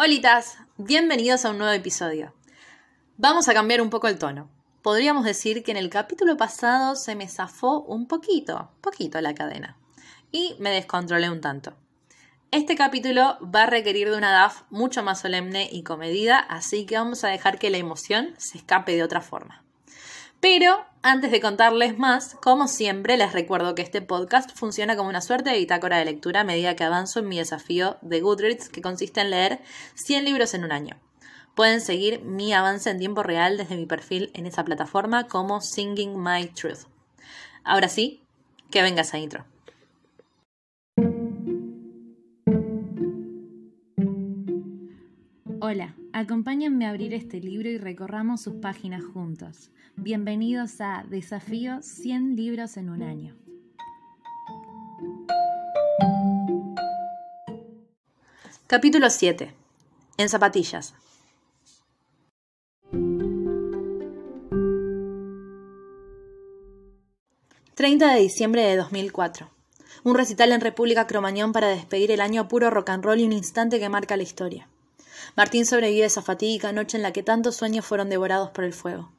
Holitas, bienvenidos a un nuevo episodio. Vamos a cambiar un poco el tono. Podríamos decir que en el capítulo pasado se me zafó un poquito, poquito la cadena, y me descontrolé un tanto. Este capítulo va a requerir de una DAF mucho más solemne y comedida, así que vamos a dejar que la emoción se escape de otra forma. Pero antes de contarles más, como siempre, les recuerdo que este podcast funciona como una suerte de bitácora de lectura a medida que avanzo en mi desafío de Goodreads, que consiste en leer 100 libros en un año. Pueden seguir mi avance en tiempo real desde mi perfil en esa plataforma como Singing My Truth. Ahora sí, que venga esa intro. Hola, acompáñenme a abrir este libro y recorramos sus páginas juntos. Bienvenidos a Desafío 100 libros en un año. Capítulo 7. En zapatillas. ...30 de diciembre de 2004... Un recital en República Cromañón para despedir el año puro rock and roll y un instante que marca la historia. Martín sobrevive esa fatídica noche en la que tantos sueños fueron devorados por el fuego.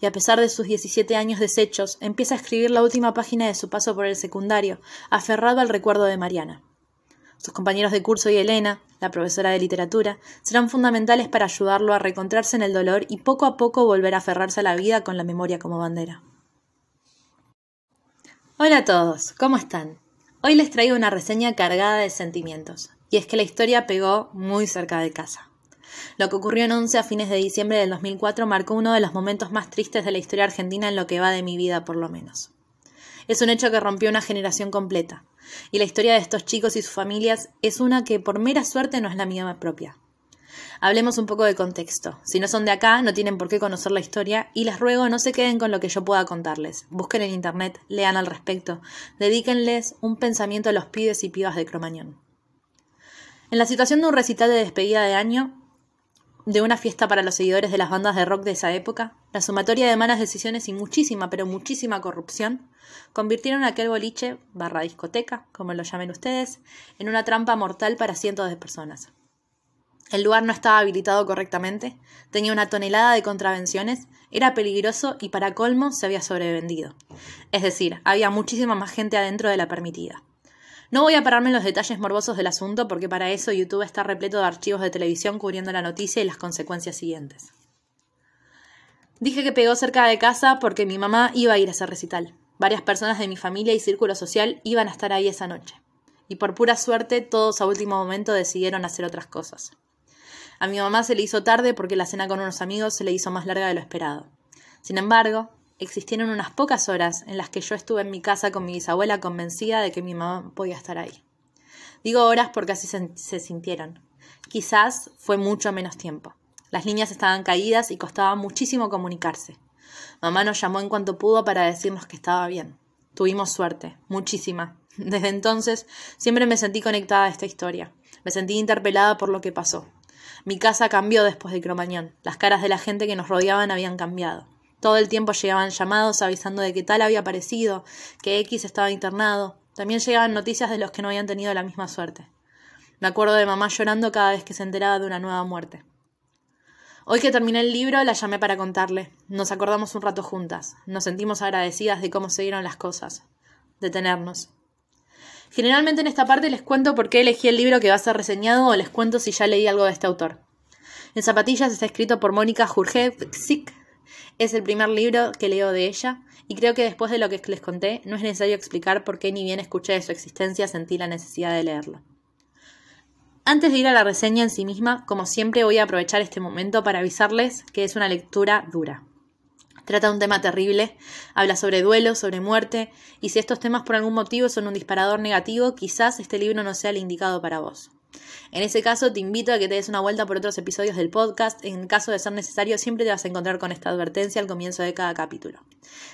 Y a pesar de sus 17 años deshechos, empieza a escribir la última página de su paso por el secundario, aferrado al recuerdo de Mariana. Sus compañeros de curso y Elena, la profesora de literatura, serán fundamentales para ayudarlo a reencontrarse en el dolor y poco a poco volver a aferrarse a la vida con la memoria como bandera. Hola a todos, ¿cómo están? Hoy les traigo una reseña cargada de sentimientos, y es que la historia pegó muy cerca de casa. Lo que ocurrió en Once a fines de diciembre del 2004 marcó uno de los momentos más tristes de la historia argentina en lo que va de mi vida, por lo menos. Es un hecho que rompió una generación completa, y la historia de estos chicos y sus familias es una que por mera suerte no es la mía propia. Hablemos un poco de contexto. Si no son de acá, no tienen por qué conocer la historia y les ruego no se queden con lo que yo pueda contarles. Busquen en internet, lean al respecto, dedíquenles un pensamiento a los pibes y pibas de Cromañón. En la situación de un recital de despedida de año, de una fiesta para los seguidores de las bandas de rock de esa época, la sumatoria de malas decisiones y muchísima, pero muchísima corrupción, convirtieron aquel boliche, barra discoteca, como lo llamen ustedes, en una trampa mortal para cientos de personas. El lugar no estaba habilitado correctamente, tenía una tonelada de contravenciones, era peligroso y para colmo se había sobrevendido. Es decir, había muchísima más gente adentro de la permitida. No voy a pararme en los detalles morbosos del asunto porque para eso YouTube está repleto de archivos de televisión cubriendo la noticia y las consecuencias siguientes. Dije que pegó cerca de casa porque mi mamá iba a ir a ese recital. Varias personas de mi familia y círculo social iban a estar ahí esa noche. Y por pura suerte todos a último momento decidieron hacer otras cosas. A mi mamá se le hizo tarde porque la cena con unos amigos se le hizo más larga de lo esperado. Sin embargo, existieron unas pocas horas en las que yo estuve en mi casa con mi bisabuela convencida de que mi mamá podía estar ahí. Digo horas porque así se, sintieron. Quizás fue mucho menos tiempo. Las líneas estaban caídas y costaba muchísimo comunicarse. Mamá nos llamó en cuanto pudo para decirnos que estaba bien. Tuvimos suerte, muchísima. Desde entonces siempre me sentí conectada a esta historia. Me sentí interpelada por lo que pasó. Mi casa cambió después de Cromañón. Las caras de la gente que nos rodeaban habían cambiado. Todo el tiempo llegaban llamados avisando de que tal había aparecido, que X estaba internado. También llegaban noticias de los que no habían tenido la misma suerte. Me acuerdo de mamá llorando cada vez que se enteraba de una nueva muerte. Hoy que terminé el libro, la llamé para contarle. Nos acordamos un rato juntas. Nos sentimos agradecidas de cómo se dieron las cosas. De tenernos. Generalmente en esta parte les cuento por qué elegí el libro que va a ser reseñado o les cuento si ya leí algo de este autor. En Zapatillas está escrito por Mónica Jurjevsik, es el primer libro que leo de ella y creo que después de lo que les conté no es necesario explicar por qué ni bien escuché de su existencia sentí la necesidad de leerlo. Antes de ir a la reseña en sí misma, como siempre voy a aprovechar este momento para avisarles que es una lectura dura. Trata un tema terrible, habla sobre duelo, sobre muerte, y si estos temas por algún motivo son un disparador negativo, quizás este libro no sea el indicado para vos. En ese caso, te invito a que te des una vuelta por otros episodios del podcast. En caso de ser necesario, siempre te vas a encontrar con esta advertencia al comienzo de cada capítulo.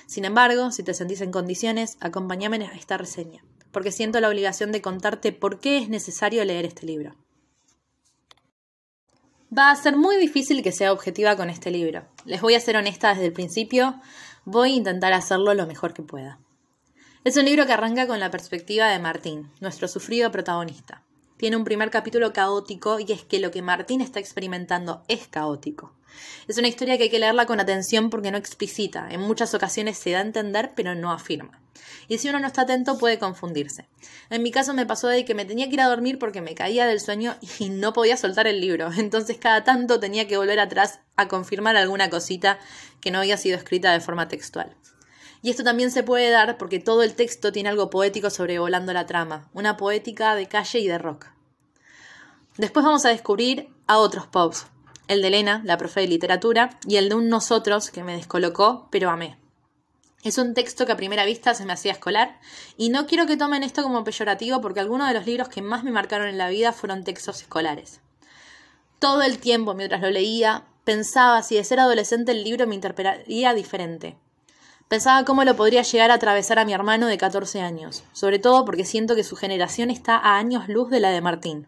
Sin embargo, si te sentís en condiciones, acompáñame a esta reseña, porque siento la obligación de contarte por qué es necesario leer este libro. Va a ser muy difícil que sea objetiva con este libro. Les voy a ser honesta desde el principio, voy a intentar hacerlo lo mejor que pueda. Es un libro que arranca con la perspectiva de Martín, nuestro sufrido protagonista. Tiene un primer capítulo caótico y es que lo que Martín está experimentando es caótico. Es una historia que hay que leerla con atención porque no explicita, en muchas ocasiones se da a entender pero no afirma. Y si uno no está atento puede confundirse. En mi caso me pasó de que me tenía que ir a dormir porque me caía del sueño y no podía soltar el libro, entonces cada tanto tenía que volver atrás a confirmar alguna cosita que no había sido escrita de forma textual. Y esto también se puede dar porque todo el texto tiene algo poético sobrevolando la trama, una poética de calle y de rock. Después vamos a descubrir a otros pops, el de Elena, la profe de literatura, y el de un nosotros que me descolocó, pero amé. Es un texto que a primera vista se me hacía escolar, y no quiero que tomen esto como peyorativo porque algunos de los libros que más me marcaron en la vida fueron textos escolares. Todo el tiempo mientras lo leía, pensaba si de ser adolescente el libro me interpretaría diferente. Pensaba cómo lo podría llegar a atravesar a mi hermano de 14 años, sobre todo porque siento que su generación está a años luz de la de Martín.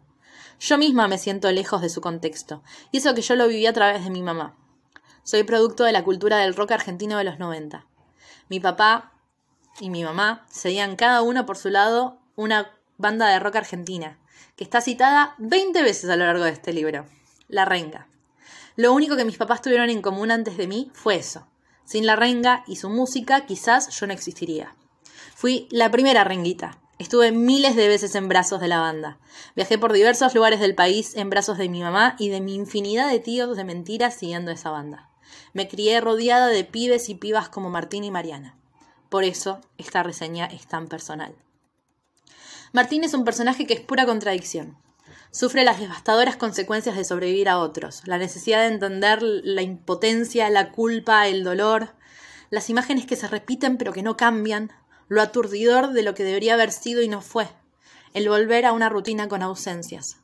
Yo misma me siento lejos de su contexto, y eso que yo lo viví a través de mi mamá. Soy producto de la cultura del rock argentino de los 90. Mi papá y mi mamá seguían cada uno por su lado una banda de rock argentina, que está citada 20 veces a lo largo de este libro, La Renga. Lo único que mis papás tuvieron en común antes de mí fue eso, sin la renga y su música, quizás yo no existiría. Fui la primera renguita. Estuve miles de veces en brazos de la banda. Viajé por diversos lugares del país en brazos de mi mamá y de mi infinidad de tíos de mentiras siguiendo esa banda. Me crié rodeada de pibes y pibas como Martín y Mariana. Por eso esta reseña es tan personal. Martín es un personaje que es pura contradicción. Sufre las devastadoras consecuencias de sobrevivir a otros, la necesidad de entender la impotencia, la culpa, el dolor, las imágenes que se repiten pero que no cambian, lo aturdidor de lo que debería haber sido y no fue, el volver a una rutina con ausencias.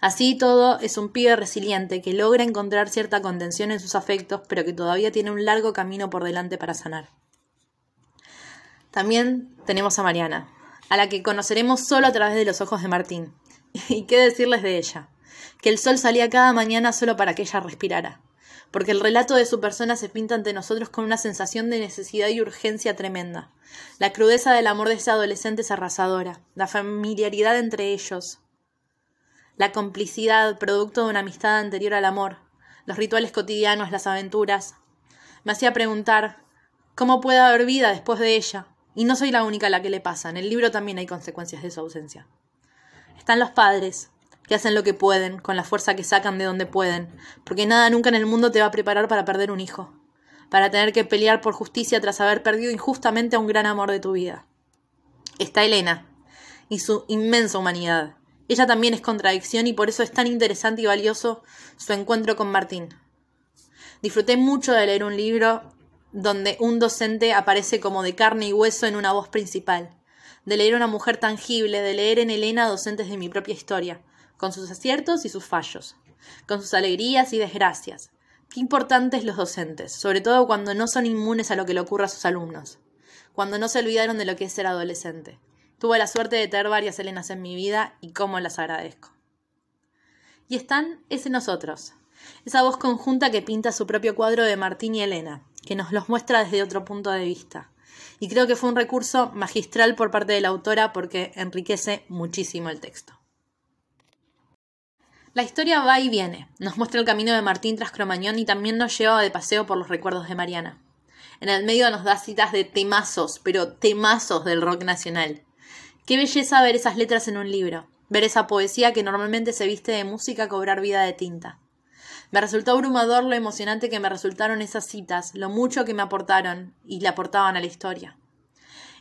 Así todo es un pibe resiliente que logra encontrar cierta contención en sus afectos, pero que todavía tiene un largo camino por delante para sanar. También tenemos a Mariana, a la que conoceremos solo a través de los ojos de Martín, ¿Y qué decirles de ella? Que el sol salía cada mañana solo para que ella respirara, porque el relato de su persona se pinta ante nosotros con una sensación de necesidad y urgencia tremenda. La crudeza del amor de ese adolescente es arrasadora, la familiaridad entre ellos, la complicidad producto de una amistad anterior al amor, los rituales cotidianos, las aventuras. Me hacía preguntar, ¿cómo puede haber vida después de ella? Y no soy la única a la que le pasa, en el libro también hay consecuencias de su ausencia. Están los padres, que hacen lo que pueden, con la fuerza que sacan de donde pueden, porque nada nunca en el mundo te va a preparar para perder un hijo, para tener que pelear por justicia tras haber perdido injustamente a un gran amor de tu vida. Está Elena, y su inmensa humanidad. Ella también es contradicción y por eso es tan interesante y valioso su encuentro con Martín. Disfruté mucho de leer un libro donde un docente aparece como de carne y hueso en una voz principal de leer una mujer tangible, de leer en Elena docentes de mi propia historia, con sus aciertos y sus fallos, con sus alegrías y desgracias. Qué importantes los docentes, sobre todo cuando no son inmunes a lo que le ocurra a sus alumnos, cuando no se olvidaron de lo que es ser adolescente. Tuve la suerte de tener varias Elenas en mi vida y cómo las agradezco. Y están ese nosotros, esa voz conjunta que pinta su propio cuadro de Martín y Elena, que nos los muestra desde otro punto de vista, y creo que fue un recurso magistral por parte de la autora porque enriquece muchísimo el texto. La historia va y viene, nos muestra el camino de Martín tras Cromañón y también nos lleva de paseo por los recuerdos de Mariana. En el medio nos da citas de temazos, pero temazos del rock nacional. Qué belleza ver esas letras en un libro, ver esa poesía que normalmente se viste de música cobrar vida de tinta. Me resultó abrumador lo emocionante que me resultaron esas citas, lo mucho que me aportaron y le aportaban a la historia.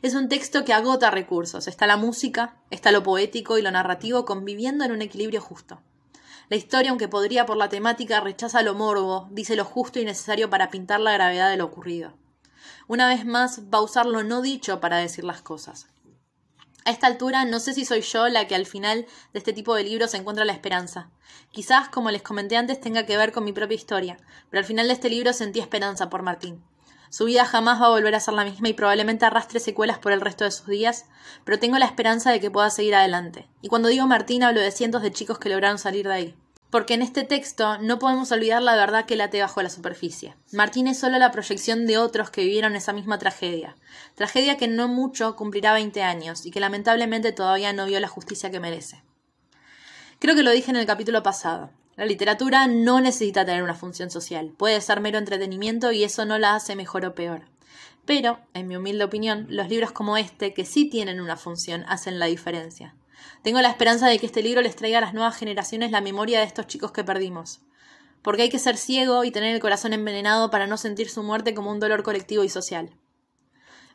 Es un texto que agota recursos. Está la música, está lo poético y lo narrativo conviviendo en un equilibrio justo. La historia, aunque podría por la temática, rechaza lo morbo, dice lo justo y necesario para pintar la gravedad de lo ocurrido. Una vez más, va a usar lo no dicho para decir las cosas. A esta altura no sé si soy yo la que al final de este tipo de libros encuentra la esperanza. Quizás, como les comenté antes, tenga que ver con mi propia historia, pero al final de este libro sentí esperanza por Martín. Su vida jamás va a volver a ser la misma y probablemente arrastre secuelas por el resto de sus días, pero tengo la esperanza de que pueda seguir adelante. Y cuando digo Martín hablo de cientos de chicos que lograron salir de ahí. Porque en este texto no podemos olvidar la verdad que late bajo la superficie. Martín es solo la proyección de otros que vivieron esa misma tragedia. Tragedia que no mucho cumplirá 20 años y que lamentablemente todavía no vio la justicia que merece. Creo que lo dije en el capítulo pasado. La literatura no necesita tener una función social, puede ser mero entretenimiento y eso no la hace mejor o peor. Pero, en mi humilde opinión, los libros como este, que sí tienen una función, hacen la diferencia. Tengo la esperanza de que este libro les traiga a las nuevas generaciones la memoria de estos chicos que perdimos. Porque hay que ser ciego y tener el corazón envenenado para no sentir su muerte como un dolor colectivo y social.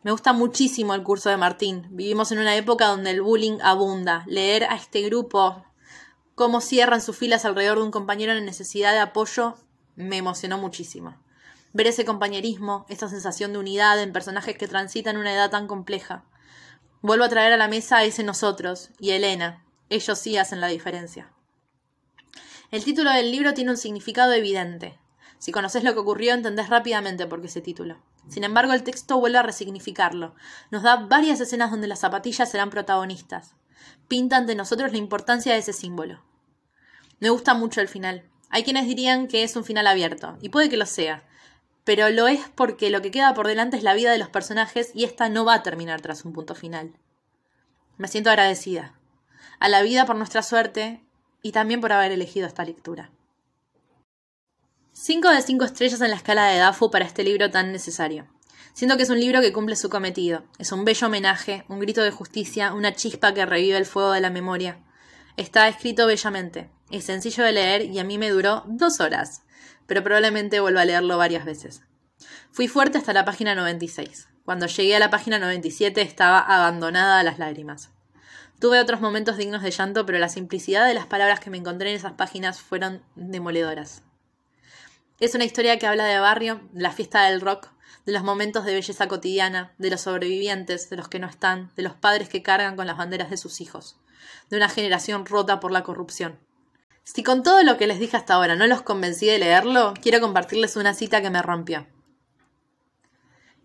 Me gusta muchísimo el curso de Martín. Vivimos en una época donde el bullying abunda. Leer a este grupo cómo cierran sus filas alrededor de un compañero en necesidad de apoyo me emocionó muchísimo. Ver ese compañerismo, esa sensación de unidad en personajes que transitan una edad tan compleja. Vuelvo a traer a la mesa a ese nosotros y Elena. Ellos sí hacen la diferencia. El título del libro tiene un significado evidente. Si conoces lo que ocurrió, entendés rápidamente por qué ese título. Sin embargo, el texto vuelve a resignificarlo. Nos da varias escenas donde las zapatillas serán protagonistas. Pinta ante nosotros la importancia de ese símbolo. Me gusta mucho el final. Hay quienes dirían que es un final abierto, y puede que lo sea, pero lo es porque lo que queda por delante es la vida de los personajes y esta no va a terminar tras un punto final. Me siento agradecida. A la vida por nuestra suerte y también por haber elegido esta lectura. 5 de 5 estrellas en la escala de DAFO para este libro tan necesario. Siento que es un libro que cumple su cometido. Es un bello homenaje, un grito de justicia, una chispa que revive el fuego de la memoria. Está escrito bellamente. Es sencillo de leer y a mí me duró dos horas, pero probablemente vuelva a leerlo varias veces. Fui fuerte hasta la página 96. Cuando llegué a la página 97 estaba abandonada a las lágrimas. Tuve otros momentos dignos de llanto, pero la simplicidad de las palabras que me encontré en esas páginas fueron demoledoras. Es una historia que habla de barrio, de la fiesta del rock, de los momentos de belleza cotidiana, de los sobrevivientes, de los que no están, de los padres que cargan con las banderas de sus hijos, de una generación rota por la corrupción. Si con todo lo que les dije hasta ahora no los convencí de leerlo, quiero compartirles una cita que me rompió.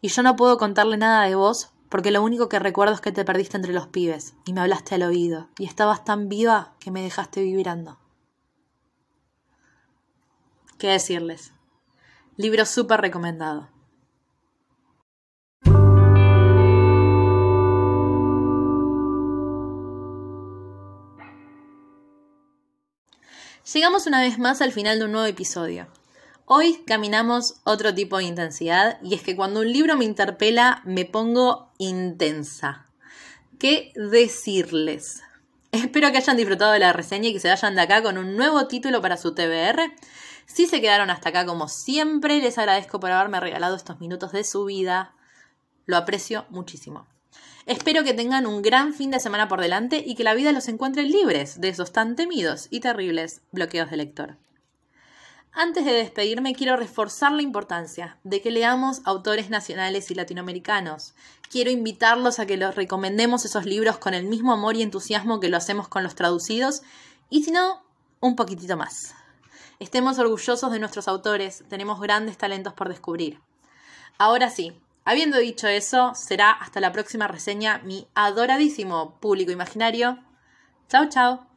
Y yo no puedo contarle nada de vos porque lo único que recuerdo es que te perdiste entre los pibes y me hablaste al oído y estabas tan viva que me dejaste vibrando. ¿Qué decirles? Libro súper recomendado. Llegamos una vez más al final de un nuevo episodio. Hoy caminamos otro tipo de intensidad y es que cuando un libro me interpela me pongo intensa. ¿Qué decirles? Espero que hayan disfrutado de la reseña y que se vayan de acá con un nuevo título para su TBR. Si se quedaron hasta acá como siempre, les agradezco por haberme regalado estos minutos de su vida. Lo aprecio muchísimo. Espero que tengan un gran fin de semana por delante y que la vida los encuentre libres de esos tan temidos y terribles bloqueos de lector. Antes de despedirme, quiero reforzar la importancia de que leamos autores nacionales y latinoamericanos. Quiero invitarlos a que los recomendemos esos libros con el mismo amor y entusiasmo que lo hacemos con los traducidos, y si no, un poquitito más. Estemos orgullosos de nuestros autores, tenemos grandes talentos por descubrir. Ahora sí, habiendo dicho eso, será hasta la próxima reseña mi adoradísimo público imaginario. Chao, chao.